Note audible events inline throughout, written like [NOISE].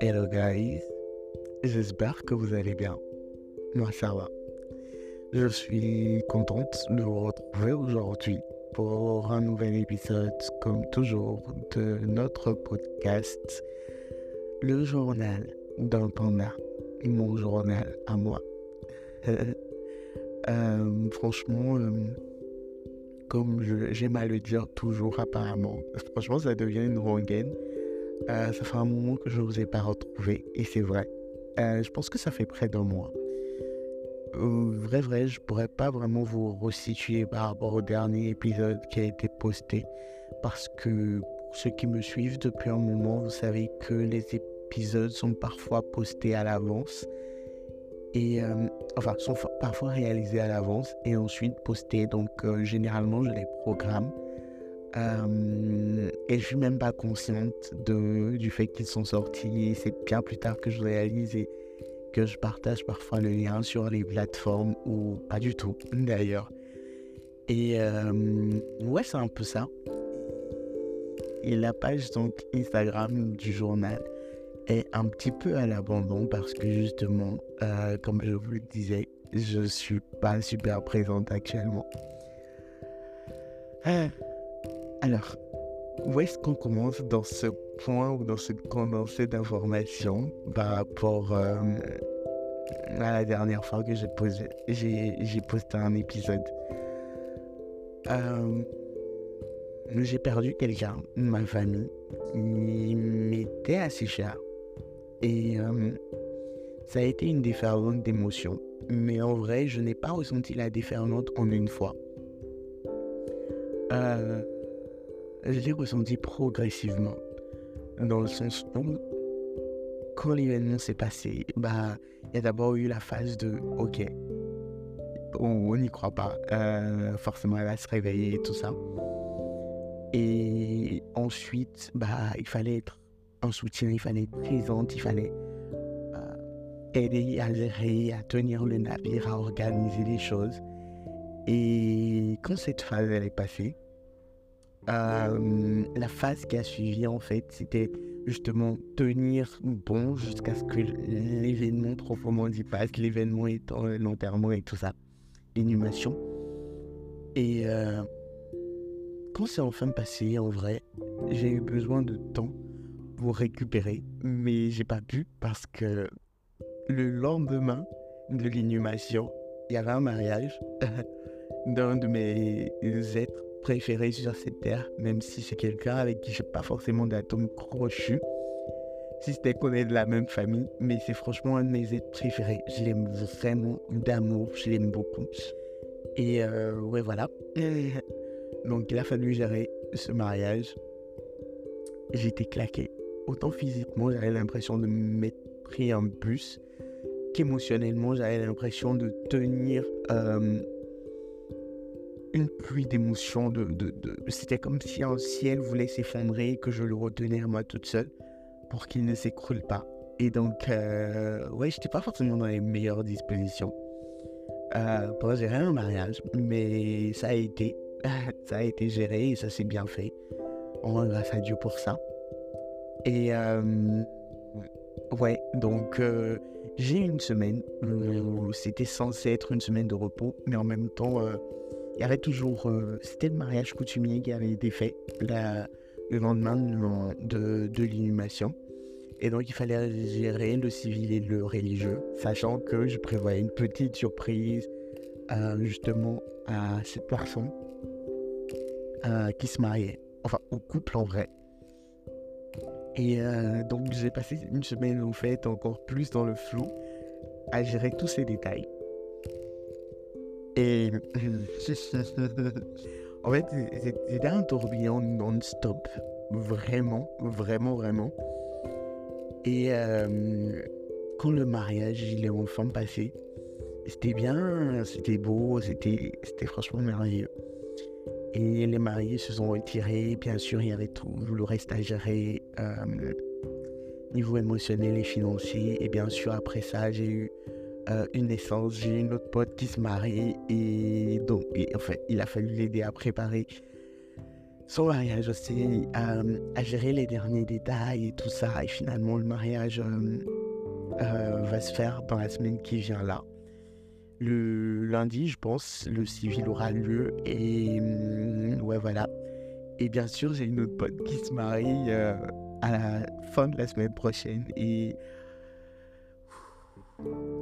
Hello guys, j'espère que vous allez bien. Moi ça va. Je suis contente de vous retrouver aujourd'hui pour un nouvel épisode, comme toujours, de notre podcast, le journal d'un panda, mon journal à moi. [LAUGHS] Euh, franchement, euh, comme j'aime à le dire toujours apparemment, franchement ça devient une rengaine. Euh, ça fait un moment que je ne vous ai pas retrouvé et c'est vrai. je pense que ça fait près d'un mois. vrai, vrai, je pourrais pas vraiment vous resituer par rapport au dernier épisode qui a été posté parce que pour ceux qui me suivent depuis un moment, vous savez que les épisodes sont parfois postés à l'avance et euh, enfin sont parfois réalisés à l'avance et ensuite postés. Donc euh, généralement je les programme euh, et je suis même pas consciente de, du fait qu'ils sont sortis. C'est bien plus tard que je réalise et que je partage parfois le lien sur les plateformes ou pas du tout [LAUGHS] d'ailleurs. Et ouais c'est un peu ça. Et la page donc Instagram du journal est un petit peu à l'abandon parce que justement, euh, comme je vous le disais, je suis pas super présente actuellement. Euh, alors, où est-ce qu'on commence dans ce point ou dans ce condensé d'informations par rapport euh, à la dernière fois que j'ai j'ai, posté un épisode? J'ai perdu quelqu'un, ma famille, qui m'était assez cher. Et euh, ça a été une déferlante d'émotions. Mais en vrai, je n'ai pas ressenti la déferlante en une fois. Euh, je l'ai ressenti progressivement. Dans le sens où, quand l'événement s'est passé, bah, il y a d'abord eu la phase de OK, on n'y croit pas. Euh, forcément, elle va se réveiller et tout ça. Et ensuite, bah, il fallait être soutien, il fallait être présente, il fallait euh, aider à gérer, à tenir le navire, à organiser les choses. Et quand cette phase elle est passée, euh, la phase qui a suivi en fait, c'était justement tenir bon jusqu'à ce que l'événement proprement dit passe, l'événement étant l'enterrement et tout ça, l'inhumation. Et euh, quand c'est enfin passé, en vrai, j'ai eu besoin de temps pour récupérer, mais j'ai pas pu parce que le lendemain de l'inhumation, il y avait un mariage [LAUGHS] d'un de mes êtres préférés sur cette terre, même si c'est quelqu'un avec qui j'ai pas forcément d'atome crochu, si c'était qu'on est de la même famille, mais c'est franchement un de mes êtres préférés. Je l'aime vraiment d'amour, je l'aime beaucoup. Et euh, ouais, voilà. [LAUGHS] Donc il a fallu gérer ce mariage. J'étais claqué autant physiquement, j'avais l'impression de m'être pris un bus, qu'émotionnellement, j'avais l'impression de tenir euh, une pluie d'émotions. De, C'était comme si un ciel voulait s'effondrer et que je le retenais moi toute seule pour qu'il ne s'écroule pas. Et donc, euh, ouais, j'étais pas forcément dans les meilleures dispositions euh, pour gérer un mariage, mais ça a été, [LAUGHS] ça a été géré et ça s'est bien fait. On grâce à Dieu pour ça. Et euh, ouais, donc euh, j'ai une semaine où c'était censé être une semaine de repos, mais en même temps, euh, il y avait toujours. c'était le mariage coutumier qui avait été fait le lendemain de, de l'inhumation. Et donc, il fallait gérer le civil et le religieux, sachant que je prévoyais une petite surprise justement à cette personne qui se mariait, enfin au couple en vrai. Et euh, donc j'ai passé une semaine en fait encore plus dans le flou à gérer tous ces détails. Et [LAUGHS] en fait c'était un tourbillon non-stop. Vraiment, vraiment, vraiment. Et euh, quand le mariage il est enfin passé, c'était bien, c'était beau, c'était franchement merveilleux. Et les mariés se sont retirés. Bien sûr, il y avait tout le reste à gérer, euh, niveau émotionnel et financier. Et bien sûr, après ça, j'ai eu euh, une naissance. J'ai une autre pote qui se marie. Et donc, en fait, il a fallu l'aider à préparer son mariage aussi, euh, à gérer les derniers détails et tout ça. Et finalement, le mariage va se faire dans la semaine qui vient là. Le lundi, je pense, le civil aura lieu. Et hum, ouais, voilà. Et bien sûr, j'ai une autre pote qui se marie à la fin de la semaine prochaine. Et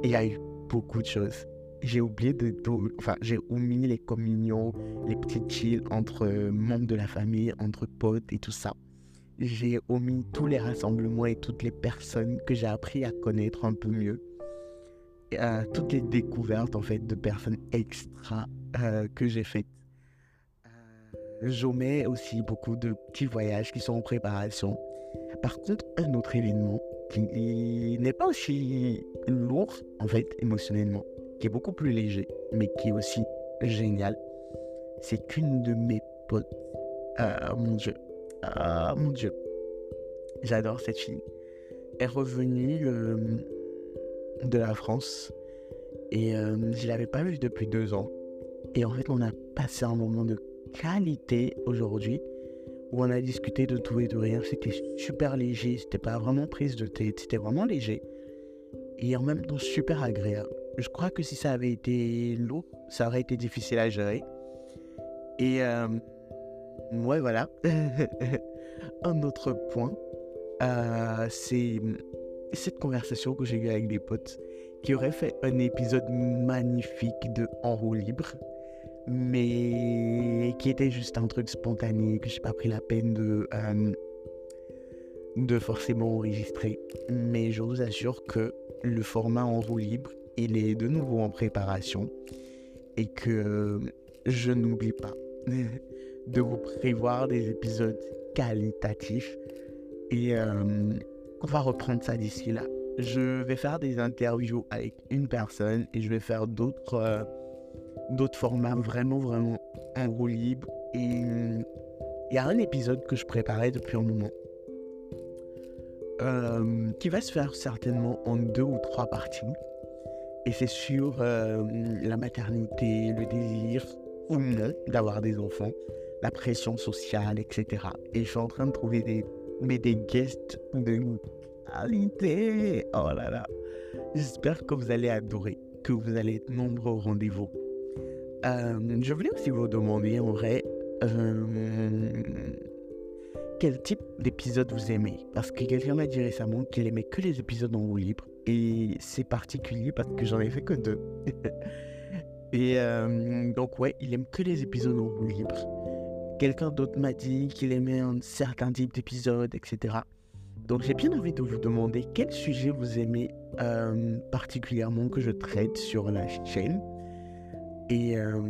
il y a eu beaucoup de choses. J'ai oublié de enfin, j'ai omis les communions, les petits chills entre membres de la famille, entre potes et tout ça. J'ai omis tous les rassemblements et toutes les personnes que j'ai appris à connaître un peu mieux. Euh, toutes les découvertes en fait de personnes extra euh, que j'ai faites. Euh, j'omets aussi beaucoup de petits voyages qui sont en préparation. Par contre, un autre événement qui n'est pas aussi lourd, en fait, émotionnellement, qui est beaucoup plus léger, mais qui est aussi génial, c'est qu'une de mes potes, ah mon Dieu, ah mon Dieu, j'adore cette fille, est revenue euh, de la France et euh, je ne l'avais pas vue depuis deux ans. Et en fait, on a passé un moment de qualité aujourd'hui où on a discuté de tout et de rien. C'était super léger, c'était pas vraiment prise de tête, c'était vraiment léger. Et en même temps super agréable. Je crois que si ça avait été lourd, ça aurait été difficile à gérer. Et euh, ouais, voilà. [LAUGHS] un autre point, euh, c'est cette conversation que j'ai eue avec des potes qui auraient fait un épisode magnifique de En roue libre mais qui était juste un truc spontané, que je n'ai pas pris la peine de, euh, forcément enregistrer. Mais je vous assure que le format en roue libre, il est de nouveau en préparation et que je n'oublie pas [LAUGHS] de vous prévoir des épisodes qualitatifs et euh, on va reprendre ça d'ici là. Je vais faire des interviews avec une personne et je vais faire d'autres... Euh, d'autres formats vraiment, vraiment en roue libre. Et il y a un épisode que je préparais depuis un moment. Euh, qui va se faire certainement en deux ou trois parties. Et c'est sur euh, la maternité, le désir ou non d'avoir des enfants, la pression sociale, etc. Et je suis en train de trouver des, mais des guests de qualité. Oh là là. J'espère que vous allez adorer, que vous allez être nombreux au rendez-vous. Euh, je voulais aussi vous demander en vrai euh, quel type d'épisode vous aimez? Parce que quelqu'un m'a dit récemment qu'il aimait que les épisodes en roue libre. Et c'est particulier parce que j'en ai fait que deux. [LAUGHS] et euh, donc ouais, il aime que les épisodes en roue libre. Quelqu'un d'autre m'a dit qu'il aimait un certain type d'épisode, etc. Donc j'ai bien envie de vous demander quel sujet vous aimez particulièrement que je traite sur la chaîne. Et euh,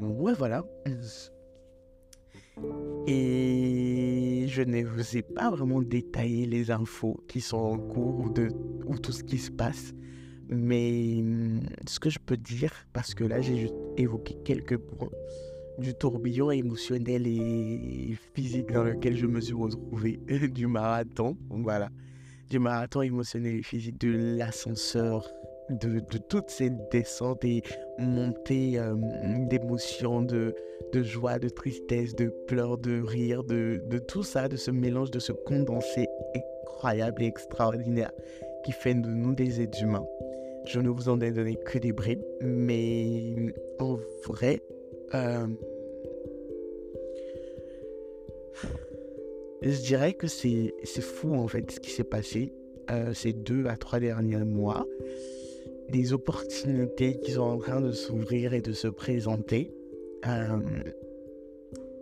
ouais, voilà. Et je ne vous ai pas vraiment détaillé les infos qui sont en cours ou, ou tout ce qui se passe. Mais ce que je peux dire, parce que là j'ai juste évoqué quelques points du tourbillon émotionnel et physique dans lequel je me suis retrouvé [LAUGHS] du marathon. Voilà. Du marathon émotionnel et physique, de l'ascenseur de, toutes ces descentes et montées euh, d'émotions, de, joie, de tristesse, de pleurs, de rire, de, tout ça, de ce mélange, de ce condensé incroyable et extraordinaire qui fait de nous des êtres humains. Je ne vous en ai donné que des bribes, mais en vrai, euh, je dirais que c'est fou en fait ce qui s'est passé euh, ces deux à trois derniers mois des opportunités qui sont en train de s'ouvrir et de se présenter, euh,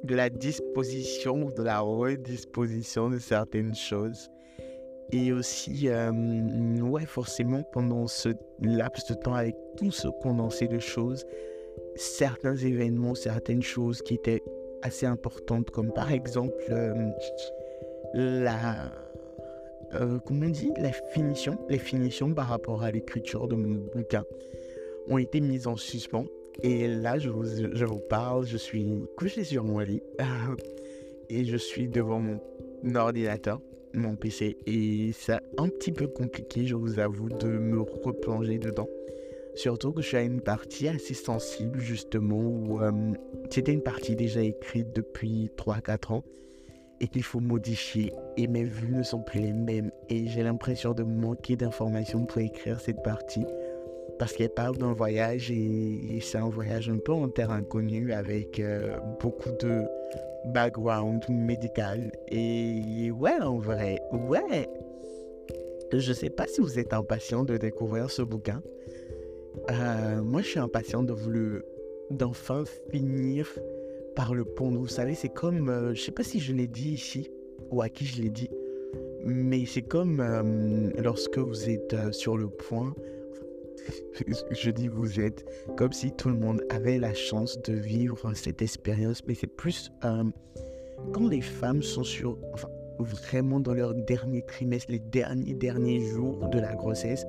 de la disposition de la redisposition de certaines choses. Et aussi, ouais, forcément, pendant ce laps de temps, avec tout ce condensé de choses, certains événements, certaines choses qui étaient assez importantes, comme par exemple euh, la euh, comment on dit, les finitions, les finitions par rapport à l'écriture de mon bouquin ont été mises en suspens. Et là, je vous, je vous parle, je suis couché sur mon lit [LAUGHS] et je suis devant mon ordinateur, mon PC. Et c'est un petit peu compliqué, je vous avoue, de me replonger dedans. Surtout que je suis à une partie assez sensible, justement, où euh, c'était une partie déjà écrite depuis 3-4 ans et qu'il faut modifier. Et mes vues ne sont plus les mêmes. Et j'ai l'impression de manquer d'informations pour écrire cette partie. Parce qu'elle parle d'un voyage et, c'est un voyage un peu en terre inconnue avec euh, beaucoup de background médical. Et ouais, en vrai, ouais. Je sais pas si vous êtes impatient de découvrir ce bouquin. Euh, moi, je suis impatient de vous d'enfin finir par le pont. Vous savez, c'est comme, euh, je sais pas si je l'ai dit ici ou à qui je l'ai dit, mais c'est comme euh, lorsque vous êtes sur le point. [LAUGHS] Je dis vous êtes comme si tout le monde avait la chance de vivre cette expérience, mais c'est plus quand les femmes sont sur, enfin, vraiment dans leur dernier trimestre, les derniers derniers jours de la grossesse,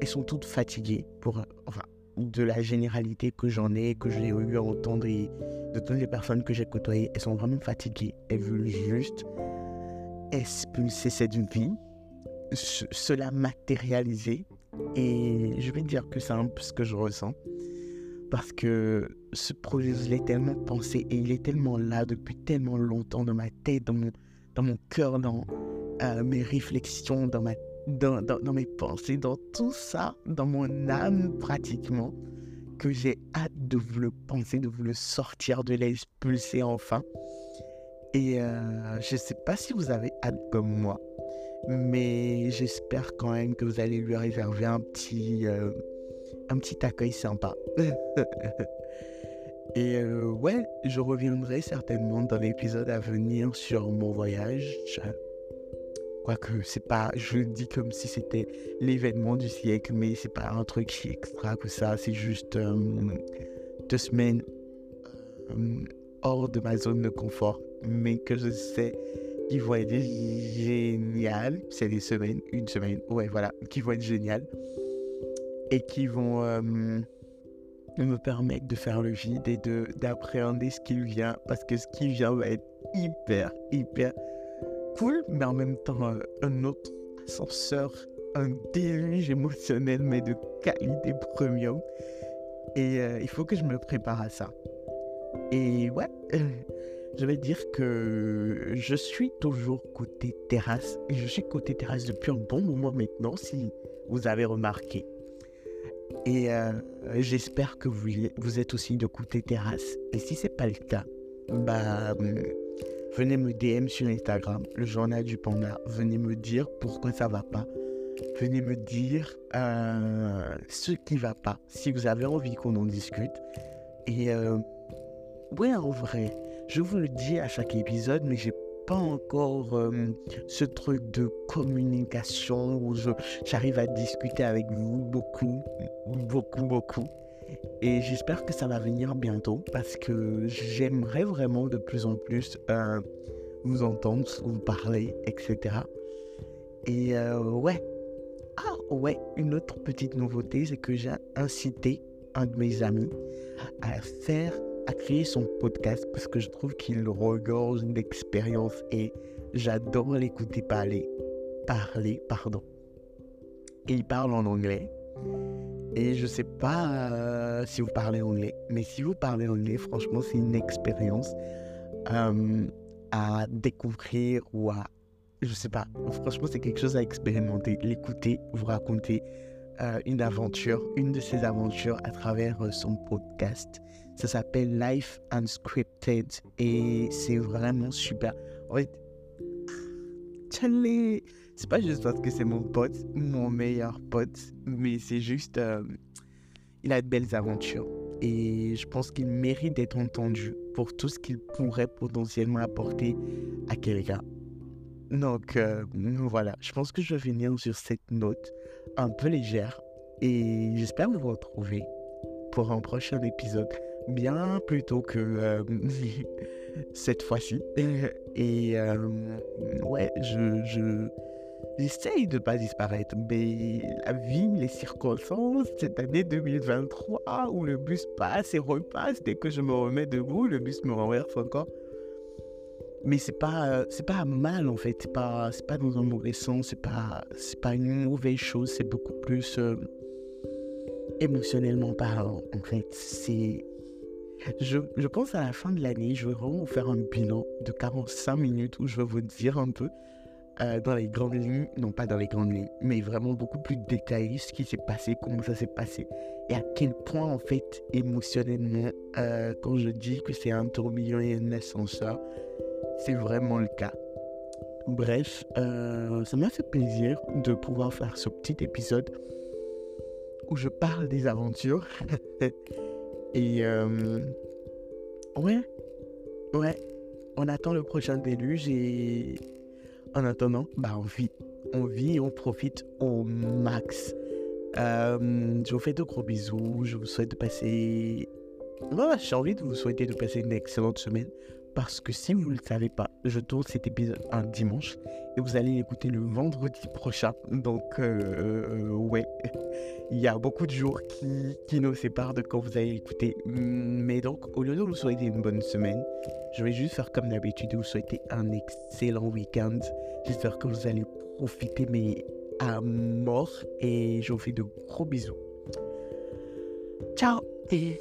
elles sont toutes fatiguées pour, enfin, de la généralité que j'en ai, que j'ai eu à entendre et de toutes les personnes que j'ai côtoyées, elles sont vraiment fatiguées. Elles veulent juste expulser cette vie, cela matérialiser. Et je vais dire que c'est un peu ce que je ressens. Parce que ce projet, je l'ai tellement pensé et il est tellement là depuis tellement longtemps dans ma tête, dans mon, dans mon cœur, dans euh, mes réflexions, dans ma dans, mes pensées, dans tout ça, dans mon âme pratiquement, que j'ai hâte de vous le penser, de vous le sortir, de l'expulser enfin. Et euh, je ne sais pas si vous avez hâte comme moi, mais j'espère quand même que vous allez lui réserver un petit, euh, un petit accueil sympa. [LAUGHS] Et euh, ouais, je reviendrai certainement dans l'épisode à venir sur mon voyage Quoique, c'est pas, je le dis comme si c'était l'événement du siècle, mais c'est pas un truc extra que ça. C'est juste euh, deux semaines euh, hors de ma zone de confort, mais que je sais qui vont être géniales. C'est des semaines, une semaine, ouais, voilà, qui vont être géniales et qui vont euh, me permettre de faire le vide et d'appréhender ce qui vient, parce que ce qui vient va être hyper, hyper cool, mais en même temps euh, un autre ascenseur, un déluge émotionnel, mais de qualité premium. Et euh, il faut que je me prépare à ça. Et ouais, [LAUGHS] je vais dire que je suis toujours côté terrasse. Je suis côté terrasse depuis un bon moment maintenant, si vous avez remarqué. Et euh, j'espère que vous, vous êtes aussi de côté terrasse. Et si c'est pas le cas, bah venez me DM sur Instagram, le journal du panda. Venez me dire pourquoi ça va pas. Venez me dire euh, ce qui va pas. Si vous avez envie qu'on en discute. Et euh, ouais, en vrai, je vous le dis à chaque épisode, mais j'ai pas encore euh, ce truc de communication où j'arrive à discuter avec vous beaucoup, beaucoup, beaucoup. Et j'espère que ça va venir bientôt parce que j'aimerais vraiment de plus en plus euh, vous entendre, vous parler, etc. Et euh, ouais. Ah ouais, une autre petite nouveauté, c'est que j'ai incité un de mes amis à faire, à créer son podcast parce que je trouve qu'il regorge d'expérience et j'adore l'écouter parler. Parler, pardon. Et il parle en anglais. Et je sais pas euh, si vous parlez anglais, mais si vous parlez anglais, franchement, c'est une expérience euh, à découvrir ou à. Je sais pas. Franchement, c'est quelque chose à expérimenter. L'écouter, vous raconter euh, une aventure, une de ses aventures à travers son podcast. Ça s'appelle Life Unscripted et c'est vraiment super. En fait, c'est pas juste parce que c'est mon pote, mon meilleur pote, mais c'est juste. Euh, il a de belles aventures. Et je pense qu'il mérite d'être entendu pour tout ce qu'il pourrait potentiellement apporter à quelqu'un. Donc euh, voilà, je pense que je vais finir sur cette note un peu légère. Et j'espère vous retrouver pour un prochain épisode bien plus tôt que euh, [LAUGHS] cette fois-ci. Et ouais, je, je, J'essaye de ne pas disparaître, mais la vie, les circonstances, cette année 2023 où le bus passe et repasse, dès que je me remets debout, le bus me renverse encore. Mais c'est pas, c'est pas mal en fait, c'est pas, c'est pas dans un mauvais sens, c'est pas, c'est pas une mauvaise chose, c'est beaucoup plus, euh, émotionnellement parlant, en fait, c'est je, je, pense à la fin de l'année, je vais vraiment vous faire un bilan de 45 minutes où je vais vous dire un peu euh, dans les grandes lignes, non pas dans les grandes lignes, mais vraiment beaucoup plus détaillé ce qui s'est passé, comment ça s'est passé et à quel point en fait émotionnellement, euh, quand je dis que c'est un tourbillon et un ascenseur, c'est vraiment le cas. Bref, euh, ça m'a fait plaisir de pouvoir faire ce petit épisode où je parle des aventures. [LAUGHS] Et ouais, ouais, on attend le prochain déluge et en attendant, bah on vit, on vit on profite au max. Euh, je vous fais de gros bisous, je vous souhaite de passer... Ouais, j'ai envie de vous souhaiter de passer une excellente semaine parce que si vous ne le savez pas, je tourne cet épisode un dimanche et vous allez l'écouter le vendredi prochain. Donc, euh, ouais, il y a beaucoup de jours qui, qui nous séparent de quand vous allez l'écouter. Mais donc, au lieu de vous souhaiter une bonne semaine, je vais juste faire comme d'habitude, vous souhaiter un excellent week-end. J'espère que vous allez profiter, mais à mort. Et je vous fais de gros bisous. Ciao et